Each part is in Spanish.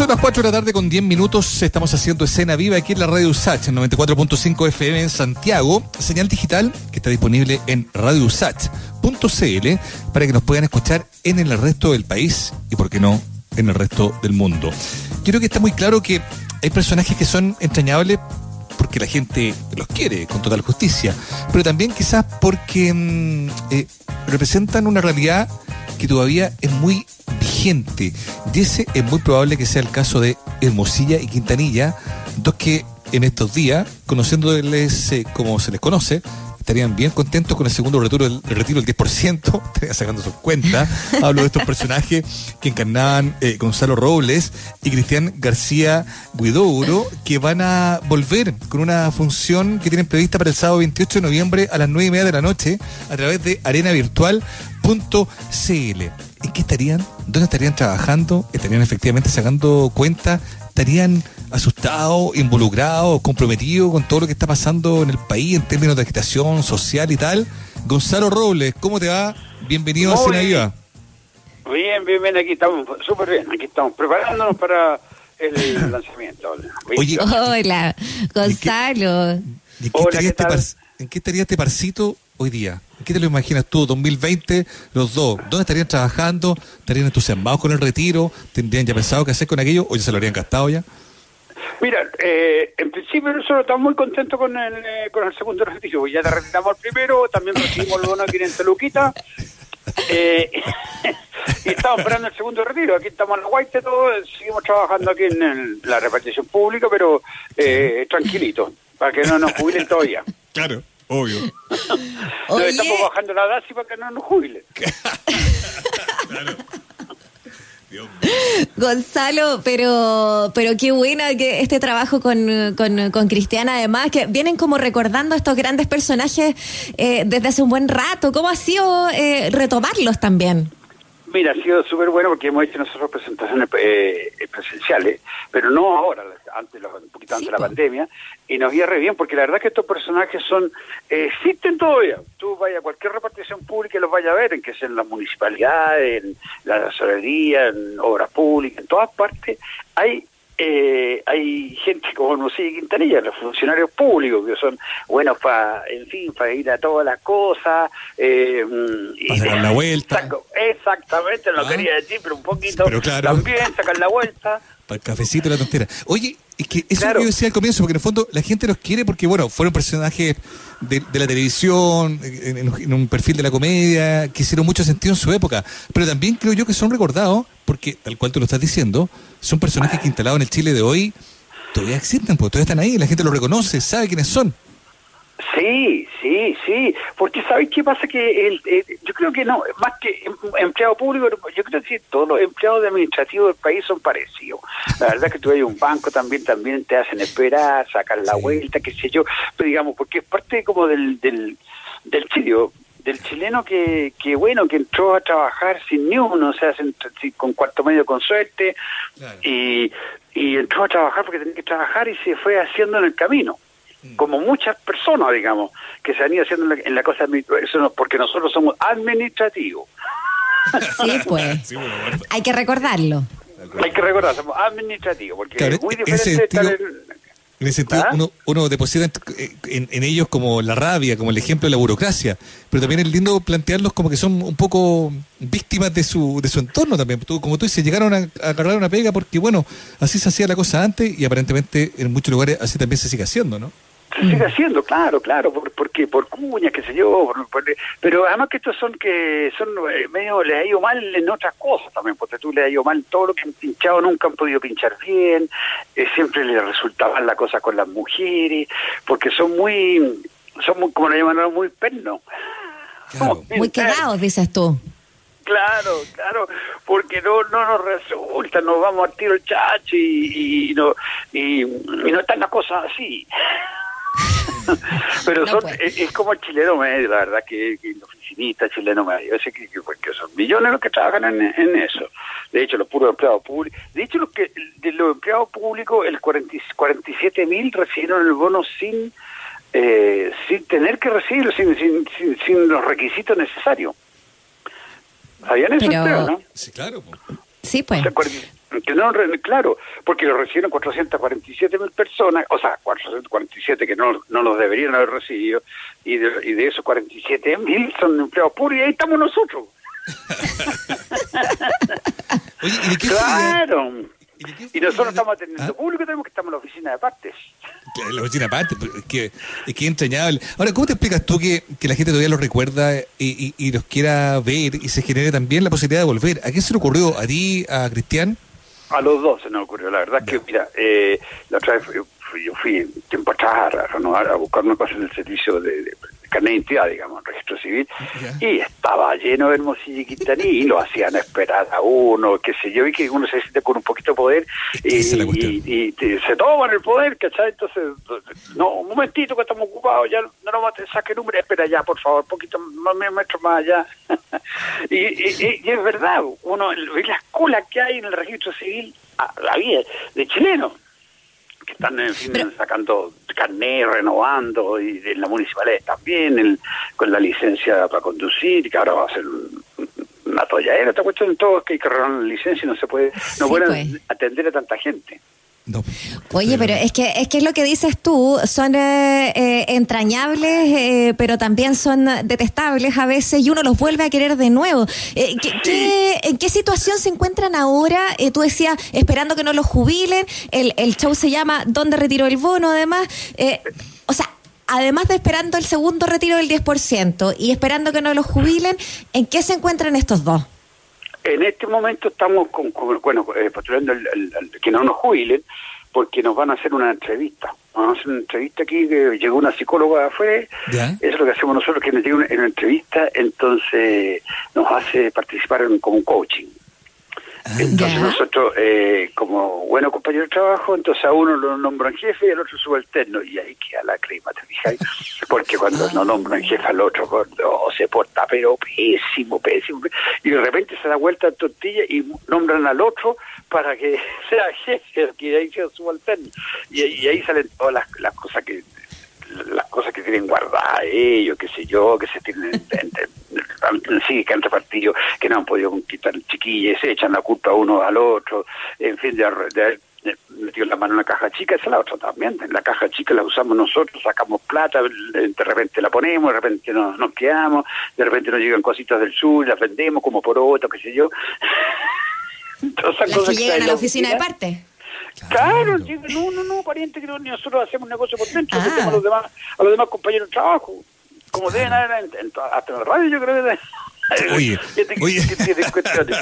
Son las 4 de la tarde con 10 minutos. Estamos haciendo escena viva aquí en la radio USACH, en 94.5 FM en Santiago. Señal digital que está disponible en radiousach.cl para que nos puedan escuchar en el resto del país y, por qué no, en el resto del mundo. Creo que está muy claro que hay personajes que son entrañables porque la gente los quiere con total justicia, pero también quizás porque mm, eh, representan una realidad que todavía es muy vigente. Y ese es muy probable que sea el caso de Hermosilla y Quintanilla, dos que en estos días, conociéndoles eh, como se les conoce, estarían bien contentos con el segundo retiro del, retiro del 10%, estarían sacando sus cuentas. Hablo de estos personajes que encarnaban eh, Gonzalo Robles y Cristian García Guidouro, que van a volver con una función que tienen prevista para el sábado 28 de noviembre a las 9 y media de la noche a través de arenavirtual.cl. ¿En qué estarían? ¿Dónde estarían trabajando? ¿Estarían efectivamente sacando cuentas? Estarían asustados, involucrados, comprometidos con todo lo que está pasando en el país en términos de agitación social y tal. Gonzalo Robles, ¿cómo te va? Bienvenido a Cena Viva. Bien, bien, bien, aquí estamos, súper bien, aquí estamos preparándonos para el lanzamiento. Oye, hola, Gonzalo. ¿En qué estaría este parcito hoy día? ¿En qué te lo imaginas tú, 2020, los dos? ¿Dónde estarían trabajando? ¿Estarían entusiasmados con el retiro? ¿Tendrían ya pensado qué hacer con aquello? ¿O ya se lo habrían gastado ya? Mira, eh, en principio nosotros estamos muy contentos con el, eh, con el segundo retiro. Ya te retiramos el primero, también recibimos el bono aquí en Teluquita. Eh, y estamos esperando el segundo retiro. Aquí estamos en la Guaite, todo, seguimos trabajando aquí en la repartición pública, pero eh, tranquilito, para que no nos jubilen todavía. Claro. Obvio. Nos estamos bajando la DASI para que no nos jubilen. claro. Gonzalo, pero pero qué buena que este trabajo con, con, con, Cristiana, además, que vienen como recordando a estos grandes personajes eh, desde hace un buen rato. ¿Cómo ha sido eh, retomarlos también? Mira, ha sido súper bueno porque hemos hecho nosotros presentaciones eh, presenciales, pero no ahora, antes, un poquito antes de la pandemia, y nos iba re bien porque la verdad que estos personajes son, eh, existen todavía. Tú vayas a cualquier repartición pública y los vayas a ver, en que sea en las municipalidades, en la tesorería, en obras públicas, en todas partes, hay eh, hay gente como no sé Quintanilla, los funcionarios públicos que son buenos para, en fin, para ir a todas las cosas. Eh, y sacar la vuelta. exactamente, lo ah. quería decir, pero un poquito también sacar la vuelta. Para el cafecito y la tontera. Oye, es que eso es lo que yo decía al comienzo, porque en el fondo la gente los quiere porque, bueno, fueron personajes de, la televisión, en, un perfil de la comedia, que hicieron mucho sentido en su época. Pero también creo yo que son recordados, porque tal cual tú lo estás diciendo, son personajes que instalados en el Chile de hoy todavía existen, porque todavía están ahí, la gente los reconoce, sabe quiénes son. Sí, sí, sí, porque ¿sabes qué pasa? Que el, yo creo que no, más que em, empleado público, yo creo que todos los empleados administrativos del país son parecidos. La verdad es que tú hay un banco también, también te hacen esperar, sacar la vuelta, qué sé yo, pero digamos, porque es parte como del, del, del del chileno que, que bueno, que entró a trabajar sin ni uno, o sea, con cuarto medio con suerte, y, y entró a trabajar porque tenía que trabajar y se fue haciendo en el camino. Mm. como muchas personas, digamos, que se han ido haciendo en la, cosa eso porque nosotros somos administrativos. Sí, pues. Hay que recordarlo. Hay que recordar, somos administrativos, porque es muy diferente estar en, en ese sentido, ¿Ah? uno, uno deposita en, ellos como la rabia, como el ejemplo de la burocracia, pero también es lindo plantearlos como que son un poco víctimas de su, de su entorno también. como tú dices, llegaron a, agarrar una pega porque, bueno, así se hacía la cosa antes y aparentemente en muchos lugares así también se sigue haciendo, ¿no? Se sigue haciendo, claro, claro, por, porque por cuñas, qué sé yo, pero además que estos son que son eh, medio, les ha ido mal en otras cosas también, porque tú le ha ido mal todo lo que han pinchado, nunca han podido pinchar bien, eh, siempre les resultaban la cosa con las mujeres, porque son muy, son muy, como le llaman muy pernos. Muy quedados, dices tú. Claro, claro, porque no no nos resulta, nos vamos al tiro el chachi y, y no y, y no están las cosas así. Pero son, es, como el chileno medio, la verdad, que, el oficinista chileno medio, ese que, que, son millones los que trabajan en, eso. De hecho, los puros empleados públicos, de hecho, los que de los empleados públicos, el 47 mil recibieron el bono sin eh, sin tener que recibirlo, sin, sin, sin, los requisitos necesarios. ¿Sabían eso? Pero... ¿no? Sí, claro. Sí, pues. Que no, claro, porque lo recibieron 447 mil personas, o sea, 447 que no, no los deberían haber recibido, y de, y de esos 47 mil son empleados puros, y ahí estamos nosotros. Oye, ¿y de qué claro. ¿Y de qué Y nosotros estamos atendiendo ¿Ah? público, tenemos que estamos en la oficina de partes. La oficina aparte, pero es que, es que es entrañable. Ahora, ¿cómo te explicas tú que, que la gente todavía los recuerda y, y, y los quiera ver y se genere también la posibilidad de volver? ¿A qué se le ocurrió? ¿A ti, a Cristian? A los dos se nos ocurrió. La verdad que, mira, eh, la otra vez fui, yo fui tiempo atrás a renovar, a buscar una cosa en el servicio de, de, carnet de identidad, digamos, civil, y estaba lleno de Hermosillo y Quintaní, y lo hacían esperar a uno, qué sé yo, y que uno se siente con un poquito de poder, y, y- se toman el poder, ¿cachai? Entonces, no, un momentito que estamos ocupados, ya no nos mate, saque número, espera ya, por favor, poquito más, medio metro más allá. y, y- es verdad, uno ve las colas que hay en el registro civil, a- la vida de chilenos que están en fin, Pero- sacando carnet, renovando, y de la municipalidad también, el, con la licencia para conducir, que ahora va a ser un- una tolladera, esta cuestión, todo que hay que renovar la licencia y no se puede, no Sí, pueden pues. atender a tanta gente. Oye, pero es que es que es lo que dices tú, son eh, eh, entrañables, eh, pero también son detestables a veces y uno los vuelve a querer de nuevo. Eh, ¿qué, qué- ¿En qué situación se encuentran ahora? Tú decías, esperando que no los jubilen, el, el show se llama ¿Dónde retiro el bono? Además, o sea, además de esperando el segundo retiro del 10% y esperando que no los jubilen, ¿en qué se encuentran estos dos? En este momento estamos con, con- bueno, eh, postulando el- el- el- que no nos jubilen, porque nos van a hacer una entrevista. Nos van a hacer una entrevista aquí, que llegó una psicóloga afuera, ¿Ya? eso es lo que hacemos nosotros, que nos llega una, en una entrevista, entonces nos hace participar en, como un coaching. Entonces Ya. nosotros, eh, como buenos compañeros de trabajo, entonces a uno lo nombran jefe y al otro subalterno, y ahí queda la crema, ¿te fijas? Porque cuando no nombran jefe al otro, se porta pero pésimo, pésimo, y de repente se da vuelta en tortilla y nombran al otro para que sea jefe, que ahí sea subalterno, y, y ahí salen todas las, las cosas que las cosas que tienen guardadas ellos, qué sé yo, que se tienen en- en- en- sí, que han repartido, que no han podido conquistar chiquillas, se echan la culpa uno al otro, en fin, de, de metido la mano en la caja chica, esa es la otra también, en la caja chica la usamos nosotros, sacamos plata, de repente la ponemos, de repente nos, nos quedamos, de repente nos llegan cositas del sur, las vendemos como por otro, qué sé yo. Todas esas Las cosas que llegan a la oficina de parte. Claro, sí, no, no, no, pariente, que nosotros hacemos negocio por dentro, Ah. hacemos a los demás, a los demás compañeros de trabajo, como deben haber en, en hasta en la radio, yo creo que deben- Oye, que te- oye. que tienen cuestiones.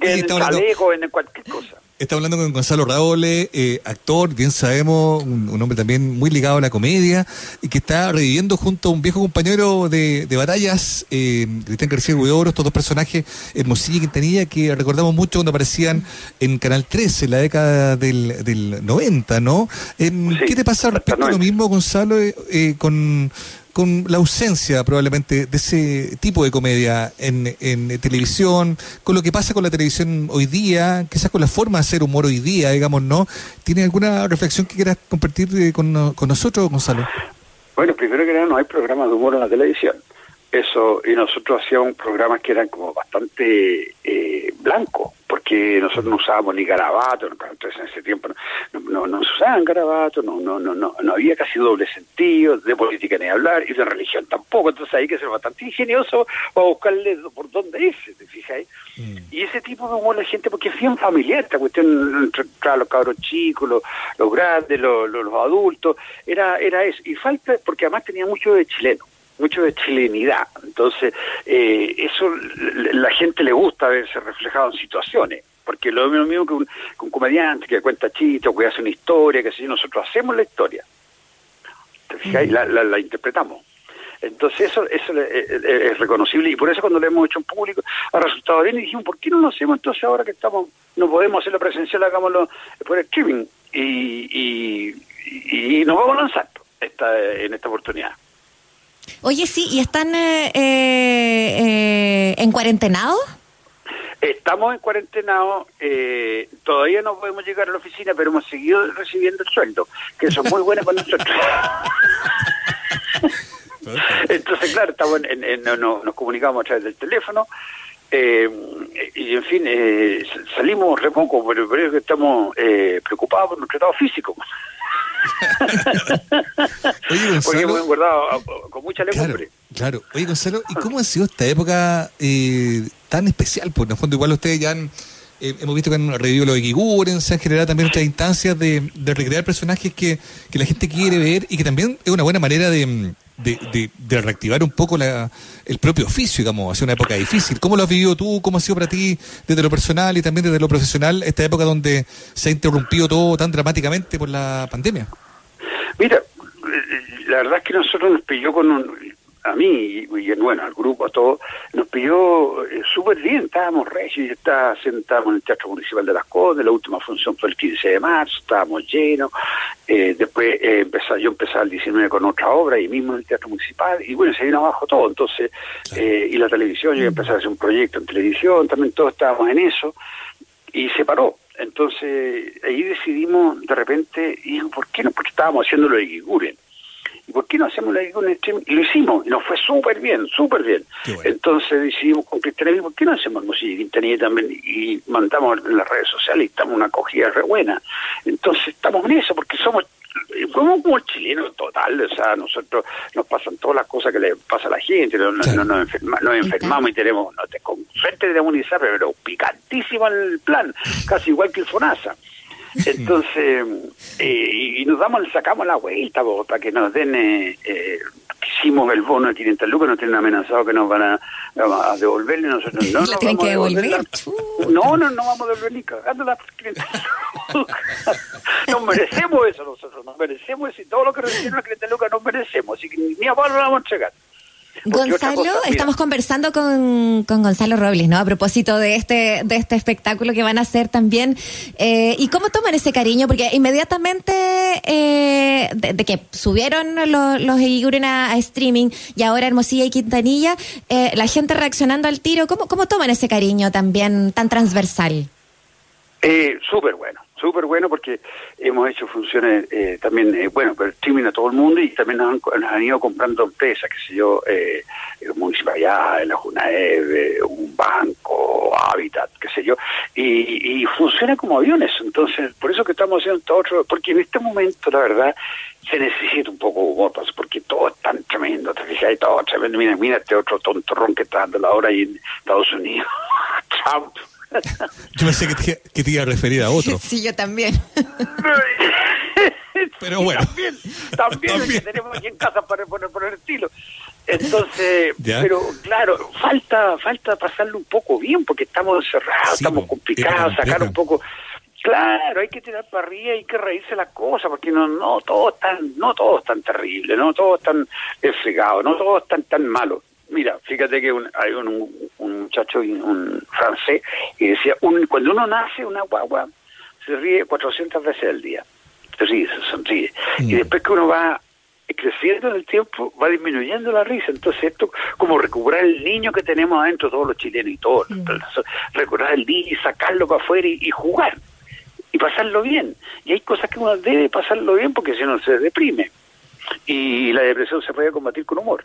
Que Oye, en estamos hablando- chaleco, en cualquier cosa. Estamos hablando con Gonzalo Raole, eh, actor, bien sabemos, un, un hombre también muy ligado a la comedia, y que está reviviendo junto a un viejo compañero de, de batallas, eh, Cristian García Huidobro, estos dos personajes, Hermosilla y Quintanilla, que recordamos mucho cuando aparecían en Canal 13, en la década del, del 90, ¿no? Em, Sí, ¿Qué te pasa respecto a lo 90. mismo, Gonzalo, eh, eh, con, con la ausencia probablemente de ese tipo de comedia en, en televisión, con lo que pasa con la televisión hoy día, quizás con la forma de hacer humor hoy día, digamos, ¿no? ¿Tiene alguna reflexión que quieras compartir eh, con, con nosotros, Gonzalo? Bueno, primero que nada, no hay programas de humor en la televisión. Eso, y nosotros hacíamos programas que eran como bastante eh, blancos, porque nosotros no usábamos ni garabatos, entonces en ese tiempo no, no, no se usaban garabatos, no, no, no, no, no había casi doble sentido, de política ni hablar, y de religión tampoco, entonces hay que ser bastante ingenioso para buscarle por dónde irse, ¿te fijáis? Y ese tipo de humor la gente, porque es bien familiar, esta cuestión entre entre los cabros chicos, los, los grandes, los, los, los adultos, era, era eso. Y falta, porque además tenía mucho de chileno, mucho de chilenidad. Entonces, eh, eso la gente le gusta verse reflejado en situaciones. Porque lo mismo, que, un, que un comediante que cuenta chistes que hace una historia, que yo, nosotros hacemos la historia. ¿Te fijas? Y la, la, la interpretamos. Entonces eso, eso es, es- es reconocible y por eso cuando lo hemos hecho en público ha resultado bien y dijimos, ¿por qué no lo hacemos entonces ahora que estamos, no podemos hacerlo presencial, hagámoslo por streaming y, y, y- y nos vamos a lanzar esta, en esta oportunidad. Oye, sí, ¿y están eh, eh, eh, en cuarentenados? Estamos en cuarentenado, eh, todavía no podemos llegar a la oficina, pero hemos seguido recibiendo el sueldo, que eso es muy bueno para nosotros. Entonces, claro, estamos en, en- en- no- nos comunicamos a través del teléfono Eh, y en fin, eh, salimos re poco, pero, pero es que estamos eh, preocupados por nuestro estado físico. Oye, Porque Gonzalo, hemos engordado con mucha claro, legumbre. claro. Oye, Gonzalo, ¿y cómo ha sido esta época eh, tan especial? Pues en el fondo igual ustedes ya han, eh, hemos visto que han revivido lo de Giguren, se han generado también otras instancias de, de recrear personajes que, que la gente quiere ver y que también es una buena manera de, de, de- de reactivar un poco la, el propio oficio, digamos, ha sido una época difícil. ¿Cómo lo has vivido tú? ¿Cómo ha sido para ti desde lo personal y también desde lo profesional esta época donde se ha interrumpido todo tan dramáticamente por la pandemia? Mira, la verdad es que nosotros nos pilló con un... A mí y, bueno, al grupo, a todos, nos pilló eh, súper bien, estábamos recios, y está- sentábamos en el Teatro Municipal de Las Condes, la última función fue el 15 de marzo, estábamos llenos, eh, después eh, empezá- yo empezaba el 19 con otra obra, y mismo en el Teatro Municipal, y bueno, se vino abajo todo, entonces, eh, y la televisión, yo empecé a hacer un proyecto en televisión, también todos estábamos en eso, y se paró. Entonces, ahí decidimos de repente, y ¿por qué no? Porque estábamos haciendo lo de Giguren. ¿Y por qué no hacemos lo de Giguren stream? Y lo hicimos, y nos fue súper bien, súper bien. Bueno. Entonces decidimos con Cristianismo, ¿por qué no hacemos música Quintanilla también? Y mandamos en las redes sociales y estamos una acogida re buena. Entonces estamos en eso, porque somos como como chilenos total, o sea, nosotros nos pasan todas las cosas que le pasa a la gente, no, no- Claro. no nos, enferma- nos enfermamos y tenemos, no te, con suerte de inmunizar, pero picantísimo el plan, casi igual que el FONASA. Entonces, eh, y, y nos damos, sacamos la vuelta para que nos den, eh, eh, hicimos el bono de 500 lucas, nos tienen amenazado que nos van a, a devolverle, nosotros no La nos tienen que devolver no, no, no vamos a devolver ni cagando las 500 lucas. Nos merecemos eso nosotros, nos merecemos eso y todo lo que recibimos las 500 lucas nos merecemos, así que ni, ni a palo lo vamos a entregar. Gonzalo, cosa, estamos conversando con, con Gonzalo Robles, ¿no? A propósito de este, de este espectáculo que van a hacer también. Eh, ¿Y cómo toman ese cariño? Porque inmediatamente eh, de, de que subieron los, los a, a streaming y ahora Hermosilla y Quintanilla, eh, la gente reaccionando al tiro, ¿cómo, ¿cómo toman ese cariño también tan transversal? Eh, súper bueno, súper bueno porque hemos hecho funciones eh, también, eh, bueno, pero streaming a todo el mundo y también nos han, nos han ido comprando empresas, qué sé yo, eh, eh, Municipalidad, la Junaev, un banco, Habitat, qué sé yo, y, y funciona como aviones. Entonces, por eso que estamos haciendo todo otro, porque en este momento, la verdad, se necesita un poco de humor, pues, porque todo es tan tremendo, te fijas, todo tremendo. Mira, mira este otro tontorrón que está dando la hora ahí en Estados Unidos, Trump. Yo pensé que te, que te iba a referir a otro. Sí, yo también. Pero bueno. También, también, También. que tenemos aquí en casa para poner por el estilo. Entonces, Ya. pero claro, falta falta pasarlo un poco bien porque estamos encerrados, Sí, estamos complicados, sacar un poco. Claro, hay que tirar para arriba, hay que reírse las cosas porque no no todo es tan no todo es tan terrible, no todo es tan fregado, no todo es tan tan malo. Mira, fíjate que un- hay un, un muchacho, un francés, que decía, un, cuando uno nace, una guagua se ríe 400 veces al día. Se ríe, se sonríe. Y Mm. después que uno va creciendo en el tiempo, va disminuyendo la risa. Entonces esto como recuperar el niño que tenemos adentro, todos los chilenos y todos. Recuperar el niño y sacarlo para afuera y, y jugar. Y pasarlo bien. Y hay cosas que uno debe pasarlo bien porque si no se deprime. Y la depresión se puede combatir con humor.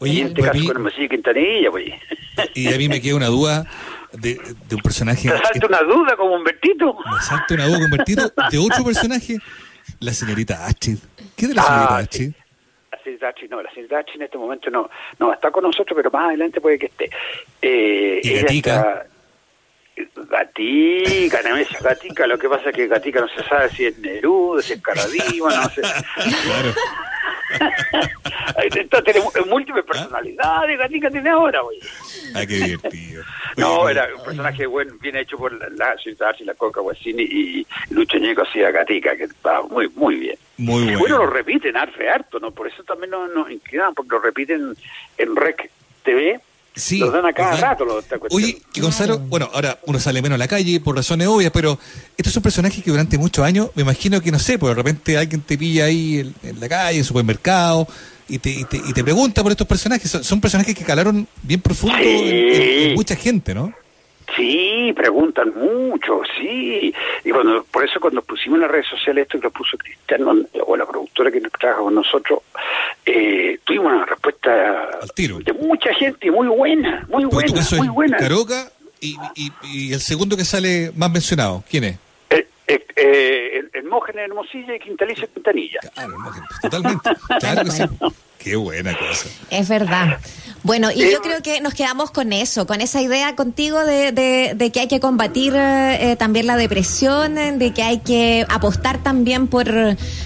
Y Oye, en este a caso mí- con Hermosilla Quintanilla, pues. y a mí me queda una duda de, de un personaje. ¿Te salta una duda como Humbertito? Me salta una duda convertido de otro personaje, la señorita Astrid. ¿Qué de la señorita Ah, Astrid? sí. La señorita Achi, no, la señorita Achi en este momento no, no está con nosotros, pero más adelante puede que esté. Eh, ¿Y ella está- Gatica, Nemesio Gatica, lo que pasa es que Gatica no se sabe si es Neruda, si es Caradima, no sé. Claro. Entonces tenemos múltiples personalidades, Gatica tiene ahora, güey. Ah, qué divertido. No, Oye, era un personaje bueno, bien hecho por la, Achi, la Coca Guasini y Lucho Ñeco hacía Gatica, que estaba muy, muy bien. Muy bueno. Bueno, lo repiten harto, harto, ¿no? Por eso también nos, nos inclinan, porque lo repiten en Rec TV. Sí, los dan a cada rato los, esta cuestión. Oye, y Gonzalo, bueno, ahora uno sale menos a la calle por razones obvias, pero estos son personajes que durante muchos años, me imagino que no sé, pues de repente alguien te pilla ahí en, en la calle, en el supermercado, y te, y te, y te pregunta por estos personajes. Son, son personajes que calaron bien profundo Sí. en, en- en mucha gente, ¿no? Sí, preguntan mucho, sí. Y cuando, por eso cuando pusimos en las redes sociales esto que lo puso Cristiano, o la productora que trabaja con nosotros, eh, tuvimos una respuesta Al tiro. de mucha gente muy buena, muy buena, caso muy es buena. Caroca y, y- y el segundo que sale más mencionado. ¿Quién es? Eh, eh, eh, el- Hermógenes Hermosilla y Quintalicio Quintanilla. Claro, Hermógenes, totalmente. Claro que sí. Qué buena cosa. Es verdad. Bueno, y Eh, yo creo que nos quedamos con eso, con esa idea contigo de, de- de que hay que combatir eh, también la depresión, eh, de que hay que apostar también por,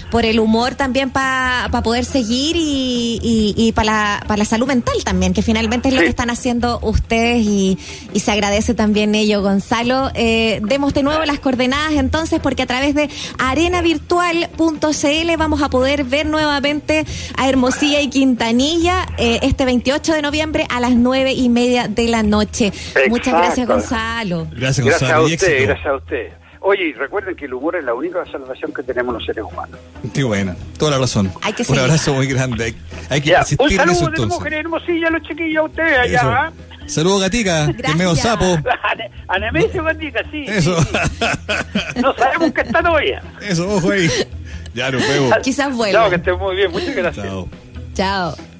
por el humor también para poder seguir y, y, y para la, pa la salud mental también, que finalmente es lo Sí. que están haciendo ustedes y, y se agradece también ello, Gonzalo. Eh, demos de nuevo las coordenadas entonces, porque a través de arenavirtual.cl vamos a poder ver nuevamente a Hermosilla y Quintanilla este 28 de noviembre a las nueve y media de la noche. Muchas gracias, Gonzalo. Gracias, Gracias a Gonzalo. usted, éxito. gracias a usted. Oye, y recuerden que el humor es la única salvación que tenemos los seres humanos. Qué buena. Toda la razón. Hay que Un seguir. abrazo muy grande. Hay, hay que Ya, insistir un saludo de entonces. Hermógenes Hermosilla, los chiquillos, a ustedes allá. Eso. ¿ah? Saludos, gatica. Que es medio Gracias. sapo. A Nemesio Bandica, sí. Eso. sí, sí. No sabemos qué está todavía. Eso, ojo ahí. Ya nos vemos. Quizás Chao, vuelva. que estén muy bien. Muchas gracias. Chao. Chao.